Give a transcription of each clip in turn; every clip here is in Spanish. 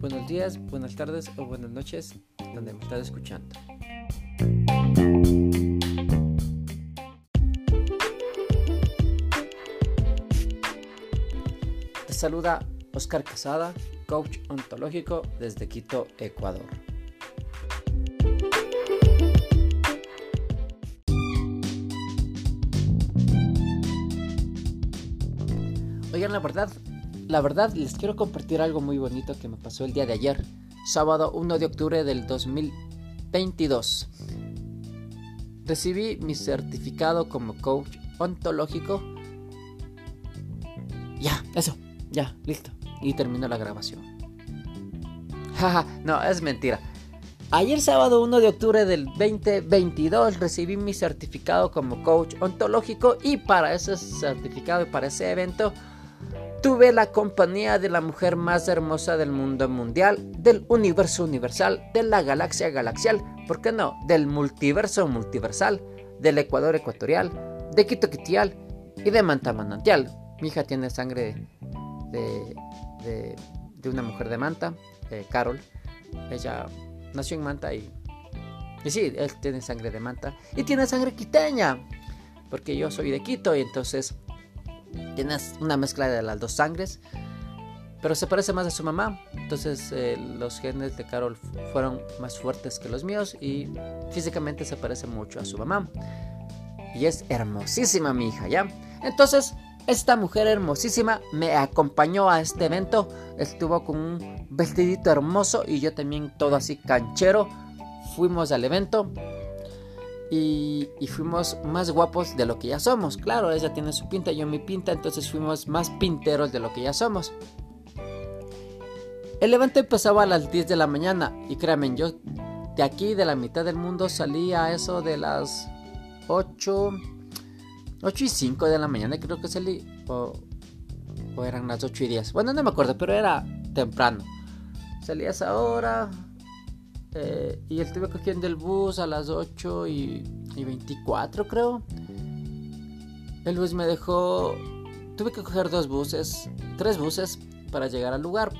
Buenos días, buenas tardes o buenas noches, donde me estás escuchando. Te saluda Oscar Casada, coach ontológico desde Quito, Ecuador. La verdad, la verdad les quiero compartir algo muy bonito que me pasó el día de ayer, sábado 1 de octubre del 2022. Recibí mi certificado como coach ontológico. Ya, eso, ya, listo. Y terminó la grabación. Jaja, no, es mentira. Ayer sábado 1 de octubre del 2022 recibí mi certificado como coach ontológico y para ese certificado y para ese evento Tuve la compañía de la mujer más hermosa del mundo mundial, del universo universal, de la galaxia galaxial, ¿por qué no? Del multiverso multiversal, del Ecuador ecuatorial, de Quito Quitial y de Manta Manantial. Mi hija tiene sangre de, de, una mujer de Manta, Carol. Ella nació en Manta y, y sí, él tiene sangre de Manta y tiene sangre quiteña, porque yo soy de Quito y entonces Tienes una mezcla de las dos sangres, pero se parece más a su mamá. Entonces eh, los genes de Carol fueron más fuertes que los míos y físicamente se parece mucho a su mamá. Y es hermosísima mi hija, ¿ya? Entonces, esta mujer hermosísima me acompañó a este evento. Estuvo con un vestidito hermoso y yo también todo así canchero. Fuimos al evento y, fuimos más guapos de lo que ya somos. Claro, ella tiene su pinta, yo mi pinta, entonces fuimos más pinteros de lo que ya somos. El evento empezaba a las 10 de la mañana y créanme, yo de aquí, de la mitad del mundo, salí a eso de las 8, 8 y 5 de la mañana, creo que salí, o, o eran las 8 y 10. Bueno, no me acuerdo, pero era temprano. Salí a esa hora, eh, y estuve cogiendo el bus a las 8 y, 24 creo. El bus me dejó... Tuve que coger dos buses, tres buses para llegar al lugar.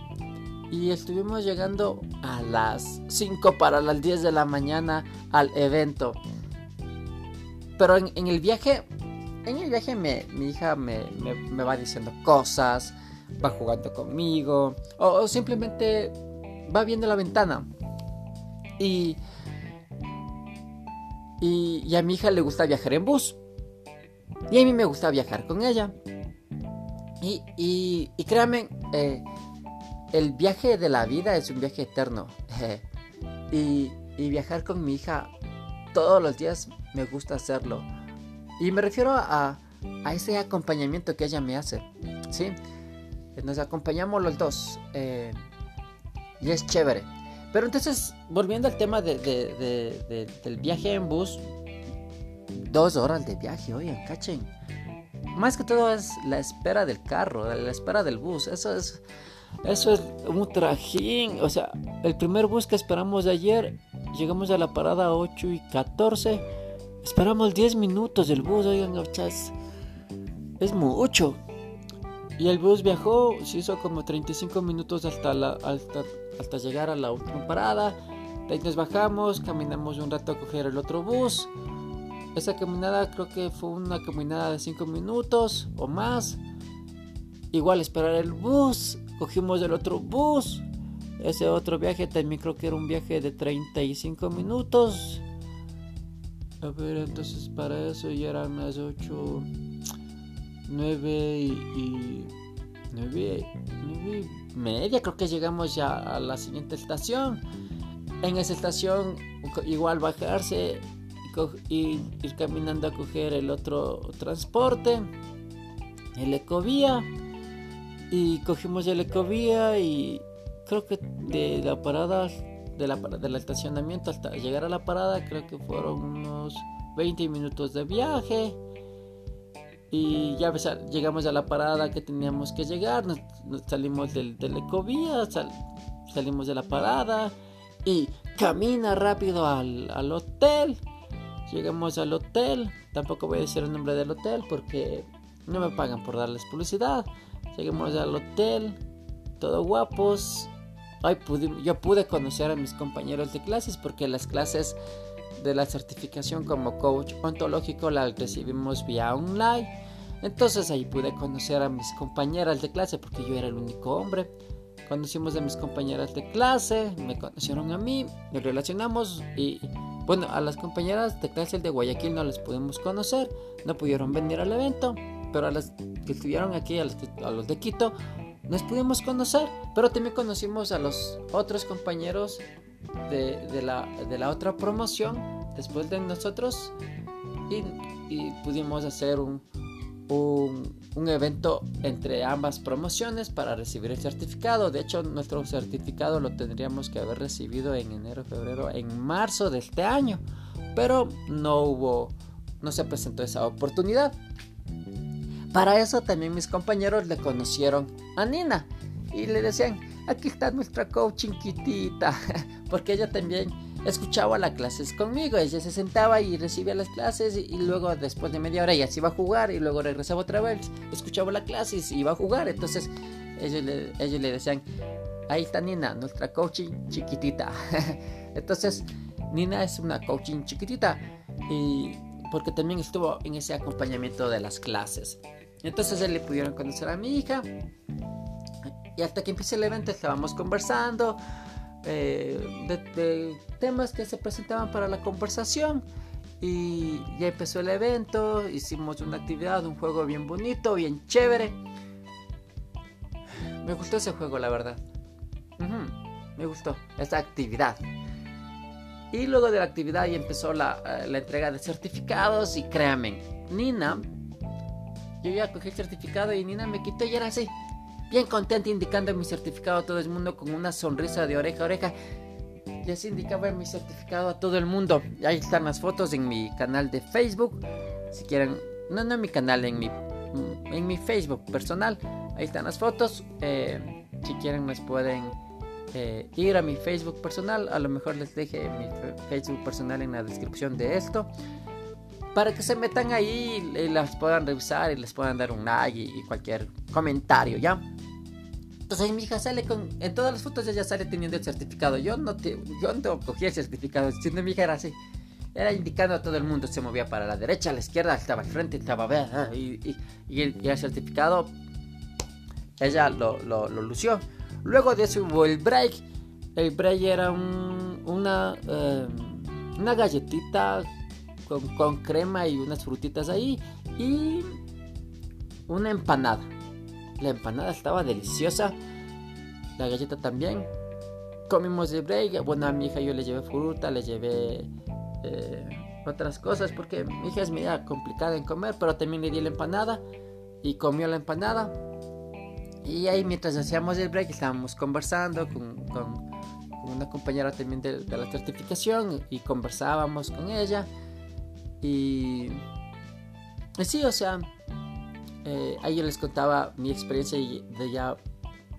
Y estuvimos llegando a las 5 para las 10 de la mañana al evento. Pero en, el viaje, en el viaje me, mi hija me, va diciendo cosas, va jugando conmigo, o simplemente va viendo la ventana. Y, y, a mi hija le gusta viajar en bus. Y a mí me gusta viajar con ella. Y, y, créanme, eh, el viaje de la vida es un viaje eterno. y, y, viajar con mi hija todos los días me gusta hacerlo. Y me refiero a, a ese acompañamiento que ella me hace. ¿sí? Nos acompañamos los dos. Eh, y es chévere. Pero entonces, volviendo al tema del viaje en bus, dos horas de viaje, oigan, cachen. Más que todo es la espera del carro, la espera del bus. Eso es, eso es un trajín. O sea, el primer bus que esperamos de ayer, llegamos a la parada 8 y 14. Esperamos 10 minutos del bus, oigan, es, es mucho. Y el bus viajó, se hizo como 35 minutos hasta, la, hasta, hasta llegar a la última parada. De ahí nos bajamos, caminamos un rato a coger el otro bus. Esa caminada creo que fue una caminada de 5 minutos o más. Igual esperar el bus, cogimos el otro bus. Ese otro viaje también creo que era un viaje de 35 minutos. A ver, entonces para eso ya eran las 8 9 y, 9, y media creo que llegamos ya a la siguiente estación. En esa estación igual bajarse y ir caminando a coger el otro transporte, el ecovía. Y cogimos el ecovía y creo que de la parada, de la, del estacionamiento hasta llegar a la parada, creo que fueron unos 20 minutos de viaje. Y ya llegamos a la parada que teníamos que llegar, nos, salimos del, del ecovía, salimos de la parada y camina rápido al, al, hotel. Llegamos al hotel, tampoco voy a decir el nombre del hotel porque no me pagan por darles publicidad. llegamos al hotel, todo guapos. yo pude conocer a mis compañeros de clases porque las clases de la certificación como coach ontológico la recibimos vía online. Entonces ahí pude conocer a mis compañeras de clase porque yo era el único hombre. Conocimos a mis compañeras de clase, me conocieron a mí, nos relacionamos y bueno, a las compañeras de clase de Guayaquil no las pudimos conocer, no pudieron venir al evento, pero a las que estuvieron aquí, a los, de Quito, nos pudimos conocer, pero también conocimos a los otros compañeros de, la, de la, otra promoción después de nosotros y pudimos hacer un, un, evento entre ambas promociones para recibir el certificado. De hecho, nuestro certificado lo tendríamos que haber recibido en enero, febrero, en marzo de este año. Pero no hubo, no se presentó esa oportunidad. Para eso también mis compañeros le conocieron a Nina y le decían, aquí está nuestra coaching kitita, porque ella también escuchaba las clases conmigo. Ella se sentaba y recibía las clases y, luego después de media hora ella se iba a jugar y luego regresaba otra vez. Escuchaba la clase y iba a jugar. Entonces ellos le, ellos le decían, ahí está Nina, nuestra coaching chiquitita. Entonces Nina es una coaching chiquitita y porque también estuvo en ese acompañamiento de las clases. Entonces él le pudieron conocer a mi hija. Y hasta que empiece el evento estábamos conversando, eh, de, temas que se presentaban para la conversación. Y ya empezó el evento, hicimos una actividad, un juego bien bonito, bien chévere. Me gustó ese juego, la verdad. me gustó esa actividad. Y luego de la actividad ya empezó la, eh, la entrega de certificados y créanme, Nina, yo ya cogí el certificado y Nina me quitó y era así bien contenta indicando mi certificado a todo el mundo con una sonrisa de oreja a oreja. Y así indicaba mi certificado a todo el mundo. Ahí están las fotos en mi canal de Facebook. Si quieren, no, no en mi canal, en mi, en mi Facebook personal. Ahí están las fotos. Eh, si quieren, les pueden eh, ir a mi Facebook personal. A lo mejor les deje mi Facebook personal en la descripción de esto. Para que se metan ahí y las puedan revisar y les puedan dar un like y cualquier comentario, ¿ya? Entonces mi hija sale con, en todas las fotos ella sale teniendo el certificado. Yo no te, yo no cogí el certificado, siendo mi hija era así. Era indicando a todo el mundo, se movía para la derecha, a la izquierda, estaba al frente, estaba a y, y, el, certificado, ella lo, lo, lució. Luego de eso hubo el break. El break era un, una, eh, una galletita con, crema y unas frutitas ahí y una empanada. La empanada estaba deliciosa. La galleta también. Comimos de break. Bueno, a mi hija yo le llevé fruta, le llevé eh, otras cosas porque mi hija es media complicada en comer, pero también le di la empanada y comió la empanada. Y ahí mientras hacíamos el break estábamos conversando con, una compañera también de, la certificación y conversábamos con ella. Y, sí, o sea, eh, ahí yo les contaba mi experiencia de ya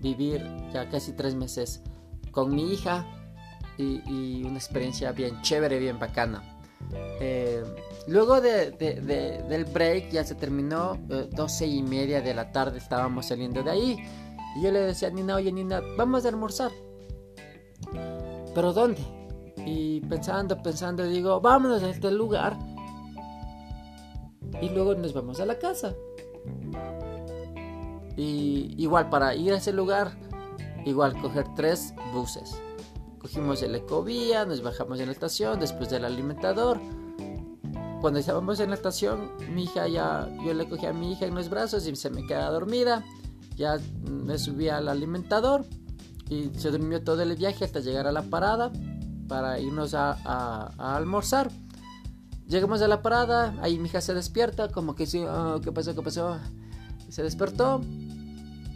vivir ya casi tres meses con mi hija y, una experiencia bien chévere, bien bacana. Eh, luego de, del break ya se terminó, eh, doce y media de la tarde estábamos saliendo de ahí y yo le decía a Nina, oye Nina, vamos a almorzar. ¿Pero dónde? Y pensando, pensando, digo, vámonos a este lugar y luego nos vamos a la casa. Y igual para ir a ese lugar, igual coger tres buses. Cogimos el Ecovía, nos bajamos en la estación, después del alimentador. Cuando estábamos en la estación, mi hija ya, yo le cogí a mi hija en los brazos y se me quedaba dormida. Ya me subí al alimentador y se durmió todo el viaje hasta llegar a la parada para irnos a, almorzar. Llegamos a la parada, ahí mi hija se despierta, como que sí, oh, ¿qué pasó? ¿Qué pasó? Se despertó,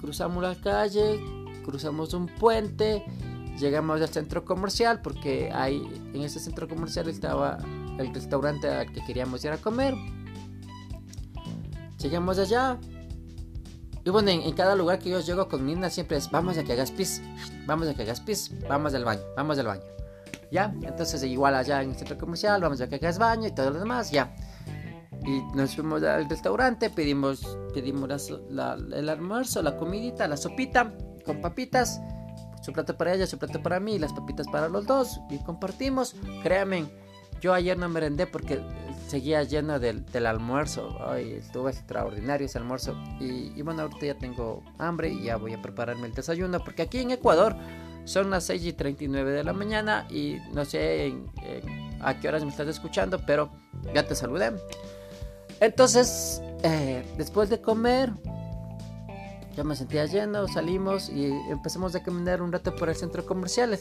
cruzamos la calle, cruzamos un puente, llegamos al centro comercial porque ahí en ese centro comercial estaba el restaurante al que queríamos ir a comer. Llegamos allá. Y bueno, en, cada lugar que yo llego con Nina siempre es, vamos a que hagas pis, vamos a que hagas pis, vamos al baño, vamos al baño. ¿Ya? Entonces igual allá en el centro comercial, vamos a hagas baño y todo lo demás, ya. y nos fuimos al restaurante, pedimos, pedimos el almuerzo, la comidita, la sopita con papitas, su plato para ella, su plato para mí, las papitas para los dos y compartimos. Créanme, yo ayer no merendé porque seguía lleno del, almuerzo. Ay, estuvo extraordinario ese almuerzo. Y, bueno, ahorita ya tengo hambre y ya voy a prepararme el desayuno porque aquí en Ecuador son las 6 y 39 de la mañana y no sé a qué horas me estás escuchando, pero ya te saludé. Entonces, eh, después de comer, yo me sentía lleno, salimos y empezamos a caminar un rato por el centro comercial.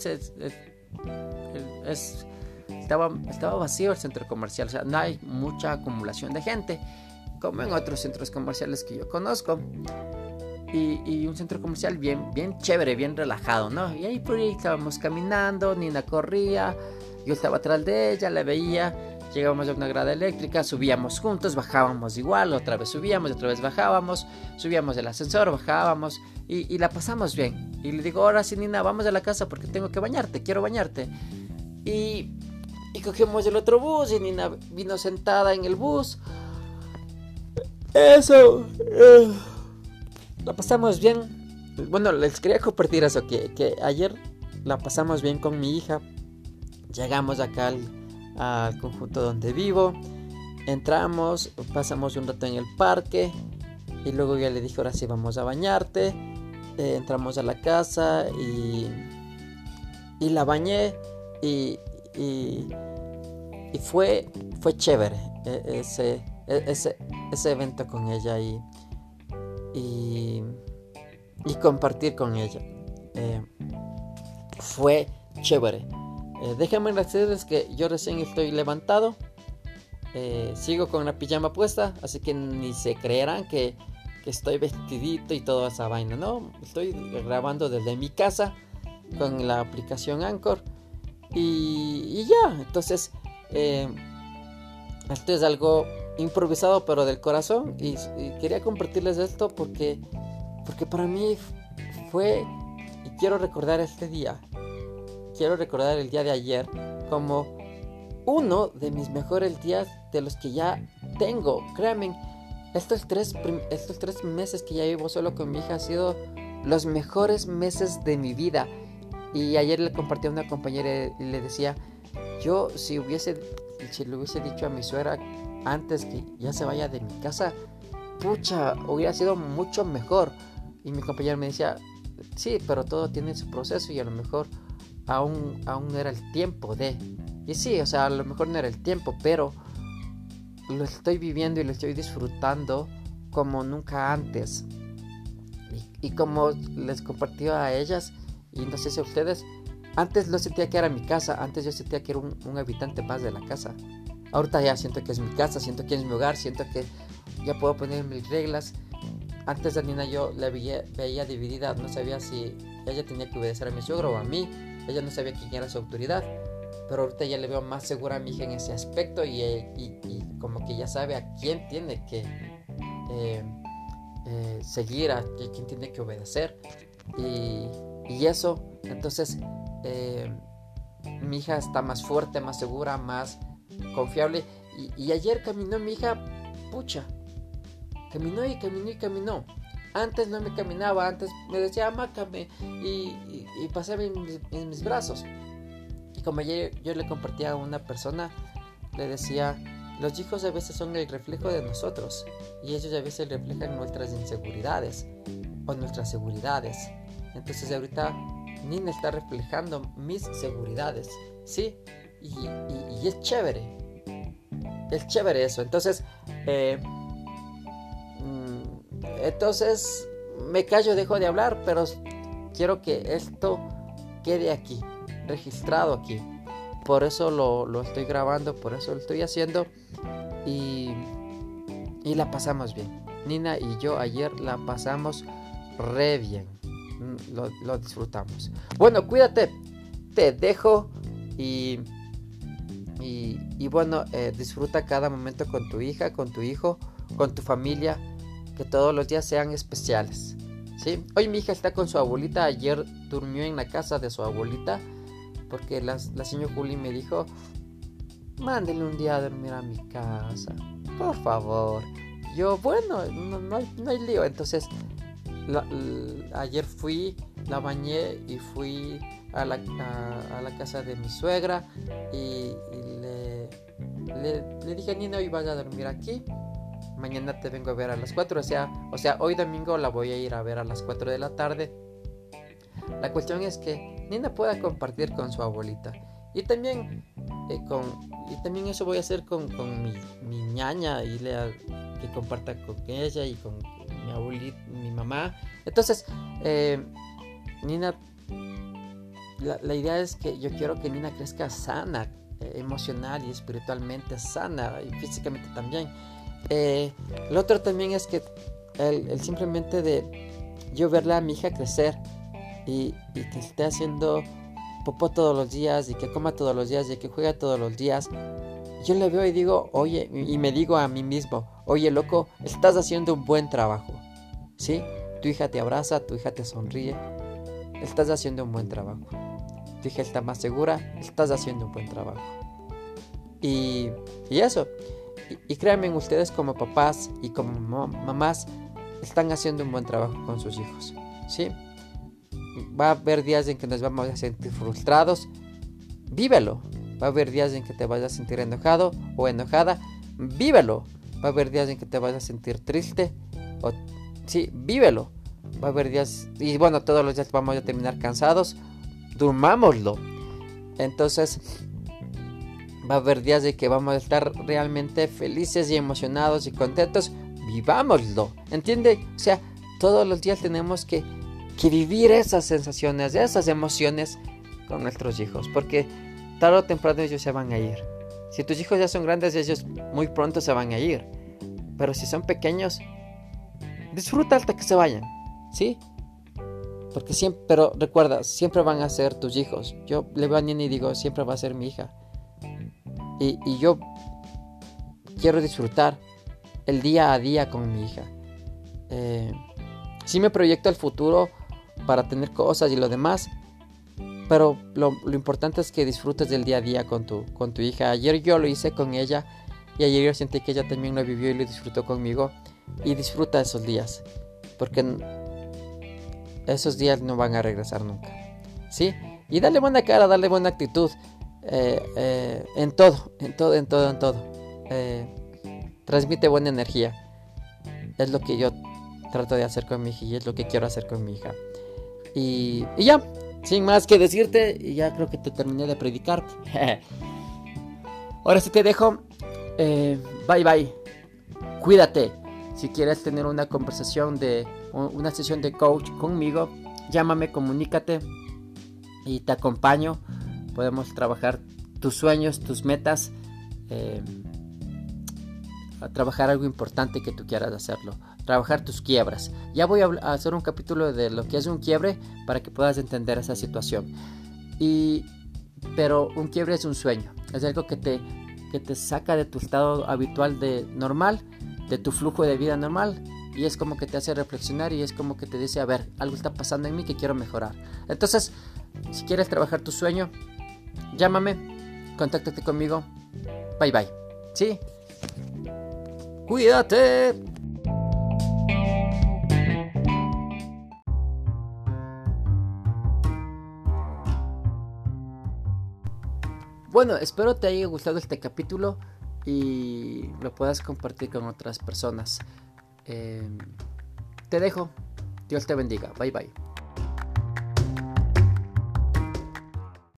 estaba, estaba vacío el centro comercial, o sea, no hay mucha acumulación de gente, como en otros centros comerciales que yo conozco. Y, un centro comercial bien, bien chévere, bien relajado, ¿no? Y ahí por ahí estábamos caminando, Nina corría, yo estaba atrás de ella, la veía, llegábamos a una grada eléctrica, subíamos juntos, bajábamos igual, otra vez subíamos, otra vez bajábamos, subíamos el ascensor, bajábamos y, la pasamos bien. Y le digo, ahora sí, Nina, vamos a la casa porque tengo que bañarte, quiero bañarte. Y, y cogimos el otro bus y Nina vino sentada en el bus. Eso. Eh, la pasamos bien. Bueno, les quería compartir eso, que, que ayer la pasamos bien con mi hija. Llegamos acá al, conjunto donde vivo. Entramos, pasamos un rato en el parque. Y luego ya le dije, ahora sí vamos a bañarte. Eh, entramos a la casa y, y la bañé. Y, y, fue, fue chévere e, ese, e, ese, ese evento con ella. Y, y, compartir con ella. Eh, fue chévere. Eh, déjenme decirles que yo recién estoy levantado. Eh, sigo con la pijama puesta, así que ni se creerán que, estoy vestidito y toda esa vaina. No, estoy grabando desde mi casa con la aplicación Anchor. Y, ya, entonces esto es algo improvisado pero del corazón. Y, quería compartirles esto porque porque para mí fue y quiero recordar este día quiero recordar el día de ayer como uno de mis mejores días de los que ya tengo. Créanme estos tres estos tres meses que ya vivo solo con mi hija han sido los mejores meses de mi vida. Y ayer le compartí a una compañera y le decía yo si hubiese si le hubiese dicho a mi suegra antes que ya se vaya de mi casa, pucha, hubiera sido mucho mejor. Y mi compañero me decía, sí, pero todo tiene su proceso y a lo mejor aún, aún no era el tiempo de... Y sí, o sea, a lo mejor no era el tiempo, pero lo estoy viviendo y lo estoy disfrutando como nunca antes. Y, como les compartí a ellas, y no sé si a ustedes, antes lo sentía que era mi casa, antes yo sentía que era un, un habitante más de la casa. Ahorita ya siento que es mi casa, siento que es mi hogar, siento que ya puedo poner mis reglas. Antes de Nina yo la veía, veía, dividida, no sabía si ella tenía que obedecer a mi suegro o a mí. Ella no sabía quién era su autoridad. Pero ahorita ya le veo más segura a mi hija en ese aspecto y, y, como que ya sabe a quién tiene que eh, eh, seguir, a quién tiene que obedecer. Y, y eso, entonces eh, mi hija está más fuerte, más segura, más confiable. Y, ayer caminó mi hija, pucha, caminó y caminó y caminó. Antes no me caminaba, antes me decía, amácame y, y, pasaba en mis, brazos. Y como ayer yo le compartía a una persona, le decía, los hijos a veces son el reflejo de nosotros y ellos a veces reflejan nuestras inseguridades o nuestras seguridades. Entonces ahorita Nina está reflejando mis seguridades, ¿sí? Y, es chévere. Es chévere eso. Entonces, eh, mm, entonces me callo, dejo de hablar, pero quiero que esto quede aquí, registrado aquí. Por eso lo, estoy grabando, por eso lo estoy haciendo. Y, y la pasamos bien. Nina y yo ayer la pasamos re bien. Mm, lo, lo disfrutamos. Bueno, cuídate. Te dejo y y, bueno, eh, disfruta cada momento con tu hija, con tu hijo, con tu familia, que todos los días sean especiales. ¿sí? Hoy mi hija está con su abuelita, ayer durmió en la casa de su abuelita, porque la, la señora Juli me dijo, mándele un día a dormir a mi casa. por favor. Yo, bueno, no, hay, no hay, lío. Entonces, ayer fui, la bañé y fui a la, a, la casa de mi suegra y, le, le, dije, Nina, hoy vas a dormir aquí. Mañana te vengo a ver a las 4. O sea, o sea, hoy domingo la voy a ir a ver a las 4 de la tarde. La cuestión es que Nina pueda compartir con su abuelita. Y también, eh, con, y también eso voy a hacer con, con mi, mi, ñaña y le, que comparta con ella y con mi abuelita, mi mamá. Entonces, eh, Nina, la, idea es que yo quiero que Nina crezca sana, eh, emocional y espiritualmente sana y físicamente también. lo otro también es que el, el simplemente de yo verla a mi hija crecer y, que esté haciendo popó todos los días y que coma todos los días y que juega todos los días, yo le veo y digo, oye, y me digo a mí mismo, oye loco, estás haciendo un buen trabajo. ¿Sí? Tu hija te abraza, tu hija te sonríe, estás haciendo un buen trabajo. Tu hija está más segura, estás haciendo un buen trabajo. Y, y eso, y, créanme, ustedes como papás y como mamás están haciendo un buen trabajo con sus hijos. ¿Sí? Va a haber días en que nos vamos a sentir frustrados. Vívelo. Va a haber días en que te vas a sentir enojado o enojada. Vívelo. Va a haber días en que te vas a sentir triste. O, sí, vívelo. Va a haber días... Y bueno, todos los días vamos a terminar cansados. Durmámoslo. Entonces, va a haber días de que vamos a estar realmente felices y emocionados y contentos. Vivámoslo. ¿Entiende? O sea, todos los días tenemos que que vivir esas sensaciones, esas emociones con nuestros hijos, porque tarde o temprano ellos se van a ir. Si tus hijos ya son grandes, ellos muy pronto se van a ir. Pero si son pequeños, disfruta hasta que se vayan, ¿sí? Porque siempre, pero recuerda, siempre van a ser tus hijos. Yo le veo a Nini y digo, siempre va a ser mi hija. Y, yo quiero disfrutar el día a día con mi hija. Eh, si me proyecto al futuro para tener cosas y lo demás. Pero lo, importante es que disfrutes del día a día con tu, con tu hija. Ayer yo lo hice con ella y ayer yo sentí que ella también lo vivió y lo disfrutó conmigo. Y disfruta esos días. Porque esos días no van a regresar nunca. ¿Sí? Y dale buena cara, dale buena actitud. Eh, eh, en todo, en todo, en todo, en todo. Eh, transmite buena energía. Es lo que yo trato de hacer con mi hija y es lo que quiero hacer con mi hija. Y, ya, sin más que decirte, ya creo que te terminé de predicar. Ahora sí te dejo. Bye bye. Cuídate. Si quieres tener una conversación de una sesión de coach conmigo, llámame, comunícate y te acompaño. Podemos trabajar tus sueños, tus metas, eh, a trabajar algo importante que tú quieras hacerlo trabajar tus quiebras. Ya voy a hacer un capítulo de lo que es un quiebre para que puedas entender esa situación. Y, pero un quiebre es un sueño, es algo que te, que te saca de tu estado habitual de normal, de tu flujo de vida normal. Y es como que te hace reflexionar y es como que te dice, a ver, algo está pasando en mí que quiero mejorar. Entonces, si quieres trabajar tu sueño, llámame, contáctate conmigo. Bye bye. ¿Sí? Cuídate. Bueno, espero te haya gustado este capítulo y lo puedas compartir con otras personas. Eh, te dejo. Dios te bendiga. Bye bye.